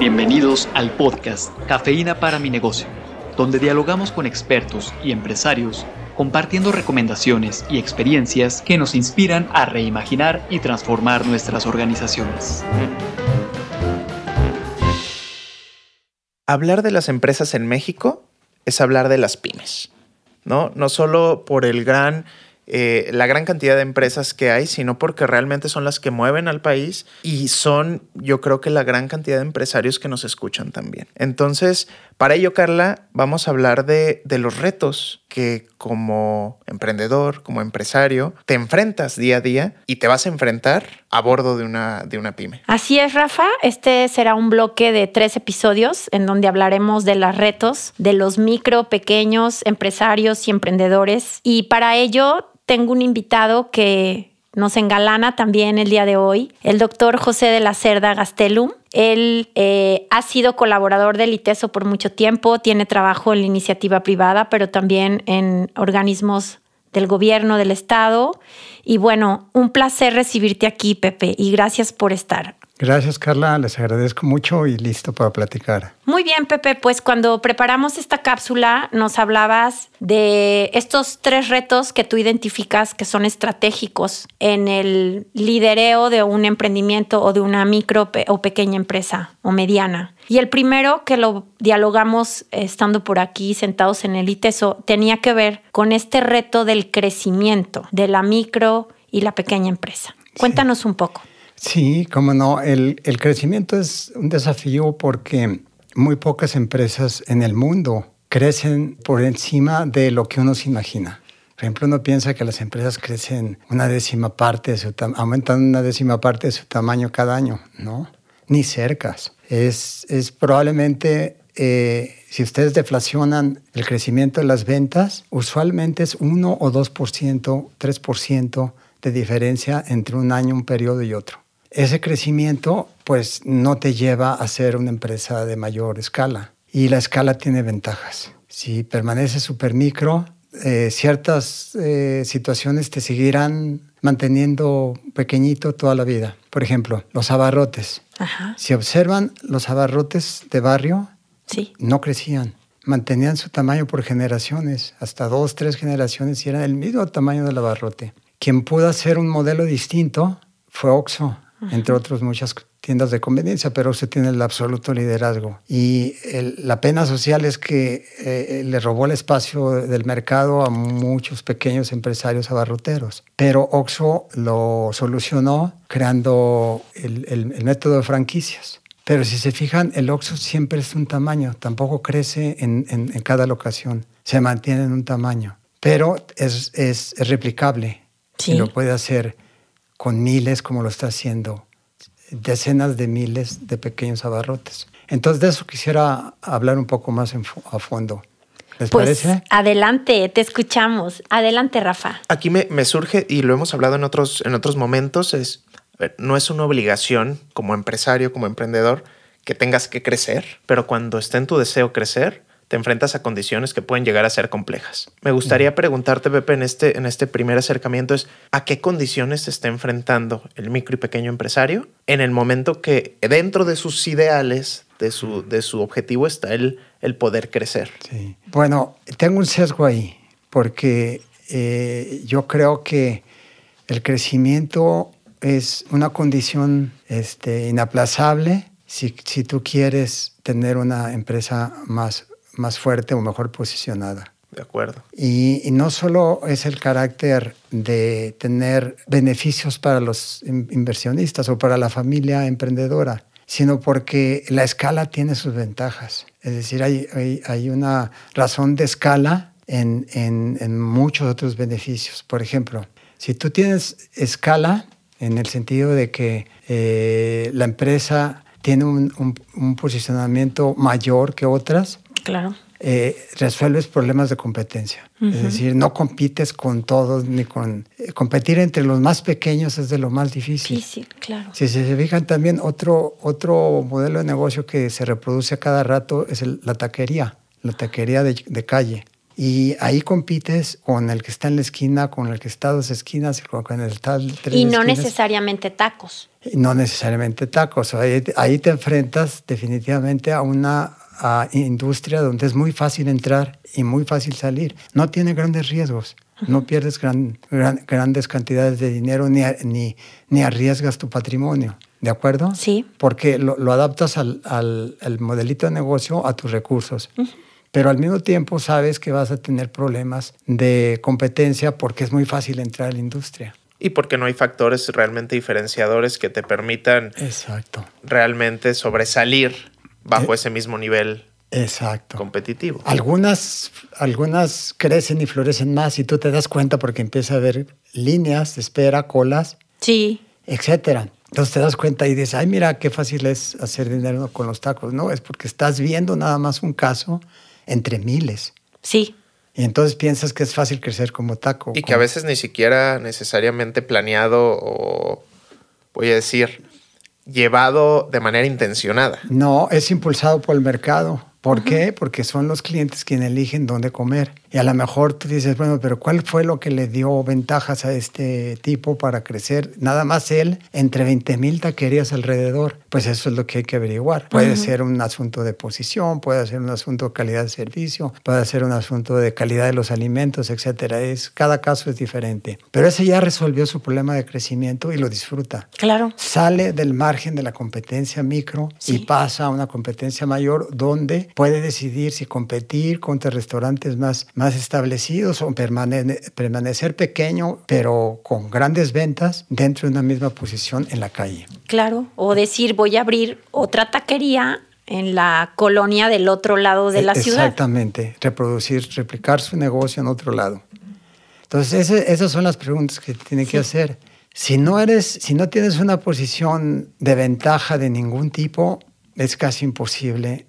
Bienvenidos al podcast Cafeína para mi negocio, donde dialogamos con expertos y empresarios compartiendo recomendaciones y experiencias que nos inspiran a reimaginar y transformar nuestras organizaciones. Hablar de las empresas en México es hablar de las pymes, ¿no? No solo por el gran eh, la gran cantidad de empresas que hay, sino porque realmente son las que mueven al país y son, yo creo que la gran cantidad de empresarios que nos escuchan también. Entonces, para ello, Carla, vamos a hablar de, de los retos que como emprendedor, como empresario, te enfrentas día a día y te vas a enfrentar a bordo de una, de una pyme. Así es, Rafa. Este será un bloque de tres episodios en donde hablaremos de los retos de los micro, pequeños empresarios y emprendedores. Y para ello tengo un invitado que nos engalana también el día de hoy, el doctor José de la Cerda Gastelum. Él eh, ha sido colaborador del ITESO por mucho tiempo, tiene trabajo en la iniciativa privada, pero también en organismos del gobierno del Estado. Y bueno, un placer recibirte aquí, Pepe, y gracias por estar. Gracias, Carla. Les agradezco mucho y listo para platicar. Muy bien, Pepe. Pues cuando preparamos esta cápsula nos hablabas de estos tres retos que tú identificas que son estratégicos en el lidereo de un emprendimiento o de una micro o pequeña empresa o mediana. Y el primero que lo dialogamos estando por aquí sentados en el ITESO tenía que ver con este reto del crecimiento de la micro y la pequeña empresa. Cuéntanos un poco. Sí, cómo no. El, crecimiento es un desafío porque muy pocas empresas en el mundo crecen por encima de lo que uno se imagina. Por ejemplo, uno piensa que las empresas crecen una décima parte, de aumentan una décima parte de su tamaño cada año, ¿no? Ni cercas. Es, es probablemente, eh, si ustedes deflacionan el crecimiento de las ventas, usualmente es 1 o 2%, 3% de diferencia entre un año, un periodo y otro ese crecimiento pues no te lleva a ser una empresa de mayor escala y la escala tiene ventajas. Si permaneces súper micro, eh, ciertas eh, situaciones te seguirán manteniendo pequeñito toda la vida. Por ejemplo, los abarrotes. Si observan los abarrotes de barrio, sí. no crecían. Mantenían su tamaño por generaciones, hasta dos, tres generaciones y eran el mismo tamaño del abarrote. Quien pudo hacer un modelo distinto fue Oxxo entre otras muchas tiendas de conveniencia, pero usted tiene el absoluto liderazgo. Y la pena social es que eh, le robó el espacio del mercado a muchos pequeños empresarios abarroteros. Pero Oxxo lo solucionó creando el, método de franquicias. Pero si se fijan, el Oxxo siempre es un tamaño, tampoco crece en, cada locación, se mantiene en un tamaño. Pero es, es, replicable y lo puede hacer con miles como lo está haciendo, decenas de miles de pequeños abarrotes. Entonces de eso quisiera hablar un poco más a fondo. ¿Les pues, parece? Adelante, te escuchamos. Adelante, Rafa. Aquí me, me, surge, y lo hemos hablado en otros, en otros momentos, es, no es una obligación como empresario, como emprendedor, que tengas que crecer, pero cuando esté en tu deseo crecer, te enfrentas a condiciones que pueden llegar a ser complejas. Me gustaría preguntarte, Pepe, en este, en este primer acercamiento es ¿a qué condiciones se está enfrentando el micro y pequeño empresario en el momento que dentro de sus ideales, de su, de su objetivo está el, el poder crecer? Sí. Bueno, tengo un sesgo ahí, porque eh, yo creo que el crecimiento es una condición este, inaplazable si, si tú quieres tener una empresa más más fuerte o mejor posicionada. De acuerdo. Y, no solo es el carácter de tener beneficios para los inversionistas o para la familia emprendedora, sino porque la escala tiene sus ventajas. Es decir, hay, hay, una razón de escala en, en, muchos otros beneficios. Por ejemplo, si tú tienes escala, en el sentido de que eh, la empresa tiene un, un, un posicionamiento mayor que otras, Claro. Eh, resuelves problemas de competencia. Es decir, no compites con todos ni con... Eh, competir entre los más pequeños es de lo más difícil. Sí, claro. Si se fijan también, otro, otro modelo de negocio que se reproduce a cada rato es la taquería, la taquería de, calle. Y ahí compites con el que está en la esquina, con el que está a dos esquinas, con el que está tres Y no esquinas. necesariamente tacos. Y No necesariamente tacos. Ahí, ahí te enfrentas definitivamente a una a industria donde es muy fácil entrar y muy fácil salir. No tiene grandes riesgos. No pierdes gran- gran- grandes cantidades de dinero ni, ni, ni arriesgas tu patrimonio. ¿De acuerdo? Sí. Porque lo, lo adaptas al, al- al modelito de negocio a tus recursos. Pero al mismo tiempo sabes que vas a tener problemas de competencia porque es muy fácil entrar a la industria. Y porque no hay factores realmente diferenciadores que te permitan Exacto. realmente sobresalir bajo Eh. ese mismo nivel Exacto. competitivo. Algunas, algunas crecen y florecen más y tú te das cuenta porque empieza a haber líneas de espera, colas, Sí. etcétera. Entonces te das cuenta y dices, ay, mira qué fácil es hacer dinero con los tacos. No, es porque estás viendo nada más un caso entre miles. Sí. Y entonces piensas que es fácil crecer como taco. Y que a veces ni siquiera necesariamente planeado o, voy a decir, llevado de manera intencionada. No, es impulsado por el mercado. ¿Por qué? Porque son los clientes quienes eligen dónde comer. Y a lo mejor tú dices, bueno, pero ¿cuál fue lo que le dio ventajas a este tipo para crecer? Nada más él, entre 20 mil taquerías alrededor. Pues eso es lo que hay que averiguar. Puede ser un asunto de posición, puede ser un asunto de calidad de servicio, puede ser un asunto de calidad de los alimentos, etcétera. Es, cada caso es diferente. Pero ese ya resolvió su problema de crecimiento y lo disfruta Claro. sale del margen de la competencia micro Sí. y pasa a una competencia mayor donde puede decidir si competir contra restaurantes más, más establecidos o permane- permanecer pequeño pero con grandes ventas dentro de una misma posición en la calle. Claro. O decir, voy a abrir otra taquería en la colonia del otro lado de la E- ciudad. Exactamente, reproducir, replicar su negocio en otro lado. Entonces, ese- esas son las preguntas que tiene que hacer. Si no eres, si no tienes una posición de ventaja de ningún tipo, es casi imposible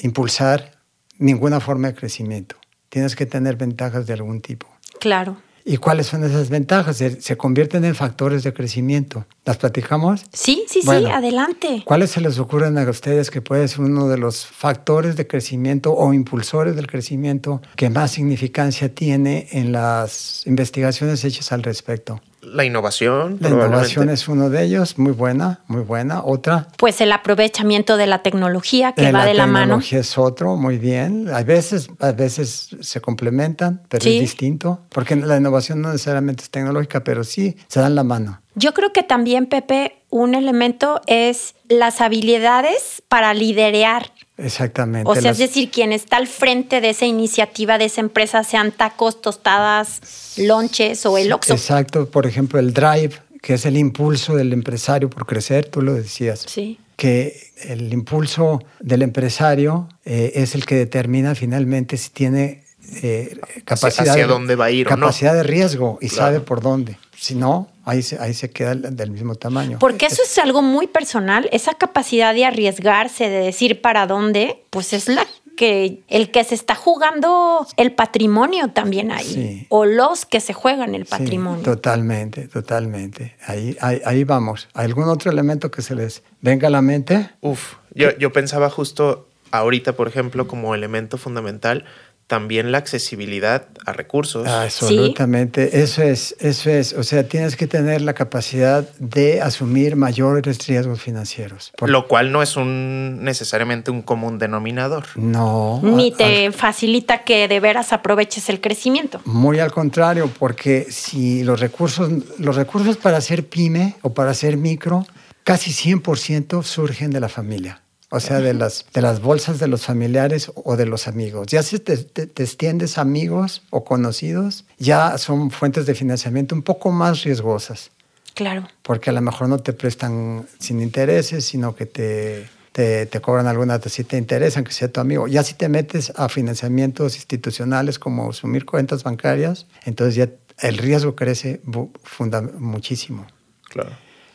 impulsar ninguna forma de crecimiento. Tienes que tener ventajas de algún tipo. Claro. ¿Y cuáles son esas ventajas? Se, se convierten en factores de crecimiento. ¿Las platicamos? Sí, sí, sí, adelante. ¿Cuáles se les ocurren a ustedes que puede ser uno de los factores de crecimiento o impulsores del crecimiento que más significancia tiene en las investigaciones hechas al respecto? La innovación. La innovación es uno de ellos, muy buena, muy buena. Otra, Pues el aprovechamiento de la tecnología que va de la mano. tecnología es otro, muy bien. A veces, a veces se complementan, pero Sí. es distinto, porque la innovación no necesariamente es tecnológica, pero sí se dan la mano. Yo creo que también, Pepe, un elemento es las habilidades para liderear. Exactamente. O sea, Las- es decir, quien está al frente de esa iniciativa, de esa empresa, sean tacos, tostadas, lonches o el Oxxo. Exacto, por ejemplo, el drive, que es el impulso del empresario por crecer, tú lo decías. Sí. Que el impulso del empresario eh, es el que determina finalmente si tiene eh, capacidad, hacia de, dónde va a ir o no. capacidad de riesgo y Claro. sabe por dónde. Si no, ahí se, ahí se queda del mismo tamaño. Porque eso es algo muy personal, esa capacidad de arriesgarse, de decir para dónde, pues es la que el que se está jugando el patrimonio también ahí, Sí. o los que se juegan el Sí, patrimonio. totalmente, totalmente. Ahí, ahí, ahí vamos. ¿Algún otro elemento que se les venga a la mente? Uf, yo, yo pensaba justo ahorita, por ejemplo, como elemento fundamental, también la accesibilidad a recursos. Ah, Absolutamente, eso es, eso es. O sea, tienes que tener la capacidad de asumir mayores riesgos financieros. Por- Lo cual no es un necesariamente un común denominador. no. Ni al- te facilita que de veras aproveches el crecimiento. Muy al contrario, porque si los recursos, los recursos para hacer pyme o para hacer micro, casi 100% surgen de la familia. O sea, de las, de las bolsas de los familiares o de los amigos. Ya si te, te- te extiendes a amigos o conocidos, ya son fuentes de financiamiento un poco más riesgosas. Claro. porque a lo mejor no te prestan sin intereses, sino que te, te, te cobran alguna tasita de interés, aunque sea tu amigo. Ya si te metes a financiamientos institucionales como asumir cuentas bancarias, entonces ya el riesgo crece muchísimo. Claro.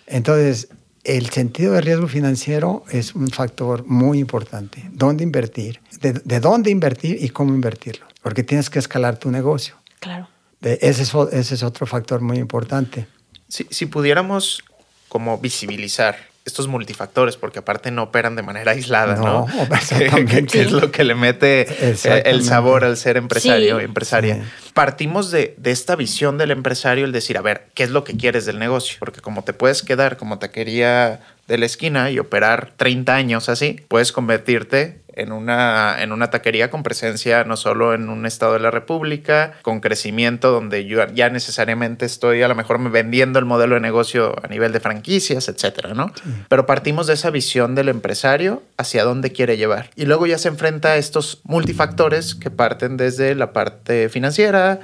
Entonces, el sentido de riesgo financiero es un factor muy importante. ¿Dónde invertir? De, de dónde invertir y cómo invertirlo? Porque tienes que escalar tu negocio. Claro. De- ese, es, o- ese es otro factor muy importante. Si, si pudiéramos como visibilizar estos multifactores, porque aparte no operan de manera aislada, ¿no? Exactamente. que, es lo que le mete eh, el sabor al ser empresario, empresaria. Partimos de, de, esta visión del empresario, el decir, a ver, ¿qué es lo que quieres del negocio? Porque como te puedes quedar como te quería de la esquina y operar 30 años así, puedes convertirte en una, en una taquería con presencia no solo en un estado de la República, con crecimiento donde yo ya necesariamente estoy a lo mejor vendiendo el modelo de negocio a nivel de franquicias, etcétera, ¿no? Pero partimos de esa visión del empresario hacia dónde quiere llevar. Y luego ya se enfrenta a estos multifactores que parten desde la parte financiera,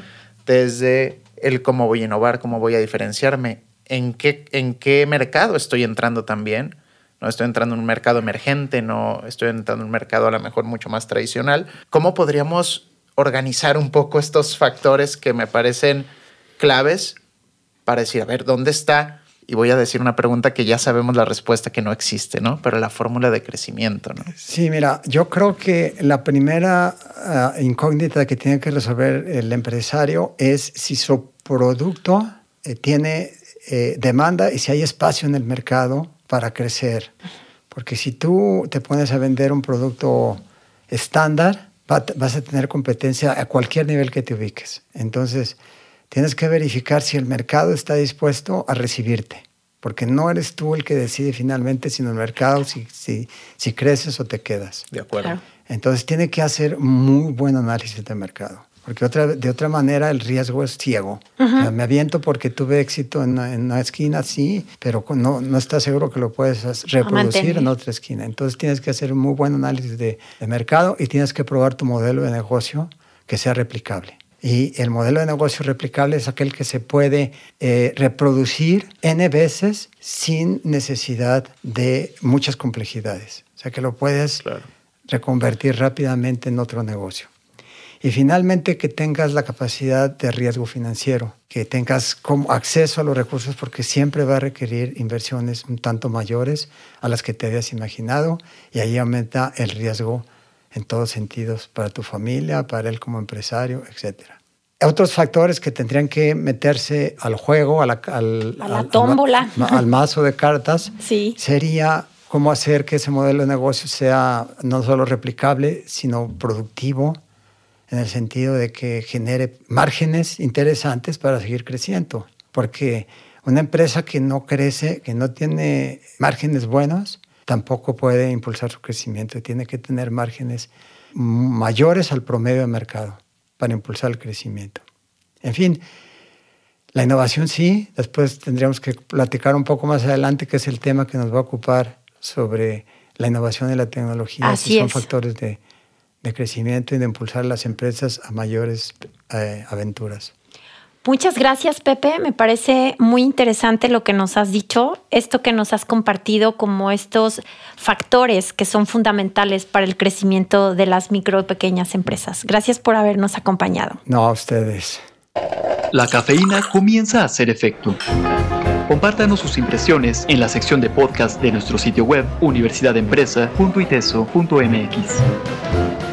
desde el cómo voy a innovar, cómo voy a diferenciarme, en qué, en qué mercado estoy entrando también no estoy entrando en un mercado emergente, no estoy entrando en un mercado a lo mejor mucho más tradicional. ¿Cómo podríamos organizar un poco estos factores que me parecen claves para decir, a ver, ¿dónde está? Y voy a decir una pregunta que ya sabemos la respuesta que no existe, ¿no? Pero la fórmula de crecimiento, ¿no? Sí, mira, yo creo que la primera ah, incógnita que tiene que resolver el empresario es si su producto eh, tiene eh, demanda y si hay espacio en el mercado para crecer. Porque si tú te pones a vender un producto estándar, vas a tener competencia a cualquier nivel que te ubiques. Entonces, tienes que verificar si el mercado está dispuesto a recibirte. Porque no eres tú el que decide finalmente, sino el mercado, si, si, si creces o te quedas. De acuerdo. Entonces, tiene que hacer muy buen análisis de mercado porque otra, de otra manera el riesgo es ciego. me aviento porque tuve éxito en una, esquina, sí, pero no, no estás seguro que lo puedes reproducir en otra esquina. Entonces tienes que hacer un muy buen análisis de, mercado y tienes que probar tu modelo de negocio que sea replicable. Y el modelo de negocio replicable es aquel que se puede eh, reproducir N veces sin necesidad de muchas complejidades. O sea, que lo puedes reconvertir rápidamente en otro negocio. Y finalmente que tengas la capacidad de riesgo financiero, que tengas como acceso a los recursos porque siempre va a requerir inversiones un tanto mayores a las que te habías imaginado y ahí aumenta el riesgo en todos sentidos para tu familia, para él como empresario, etc. Otros factores que tendrían que meterse al juego, a la, al, a la tómbola, al, mazo de cartas, sí. sería cómo hacer que ese modelo de negocio sea no solo replicable, sino productivo, en el sentido de que genere márgenes interesantes para seguir creciendo. Porque una empresa que no crece, que no tiene márgenes buenos, tampoco puede impulsar su crecimiento. Tiene que tener márgenes mayores al promedio de mercado para impulsar el crecimiento. En fin, la innovación sí, después tendríamos que platicar un poco más adelante, que es el tema que nos va a ocupar sobre la innovación y la tecnología. Así son factores de, de crecimiento y de impulsar las empresas a mayores eh, aventuras. Muchas gracias, Pepe. Me parece muy interesante lo que nos has dicho, esto que nos has compartido como estos factores que son fundamentales para el crecimiento de las micro y pequeñas empresas. Gracias por habernos acompañado. No, a ustedes. La cafeína comienza a hacer efecto. Compártanos sus impresiones en la sección de podcast de nuestro sitio web universidadempresa.iteso.mx.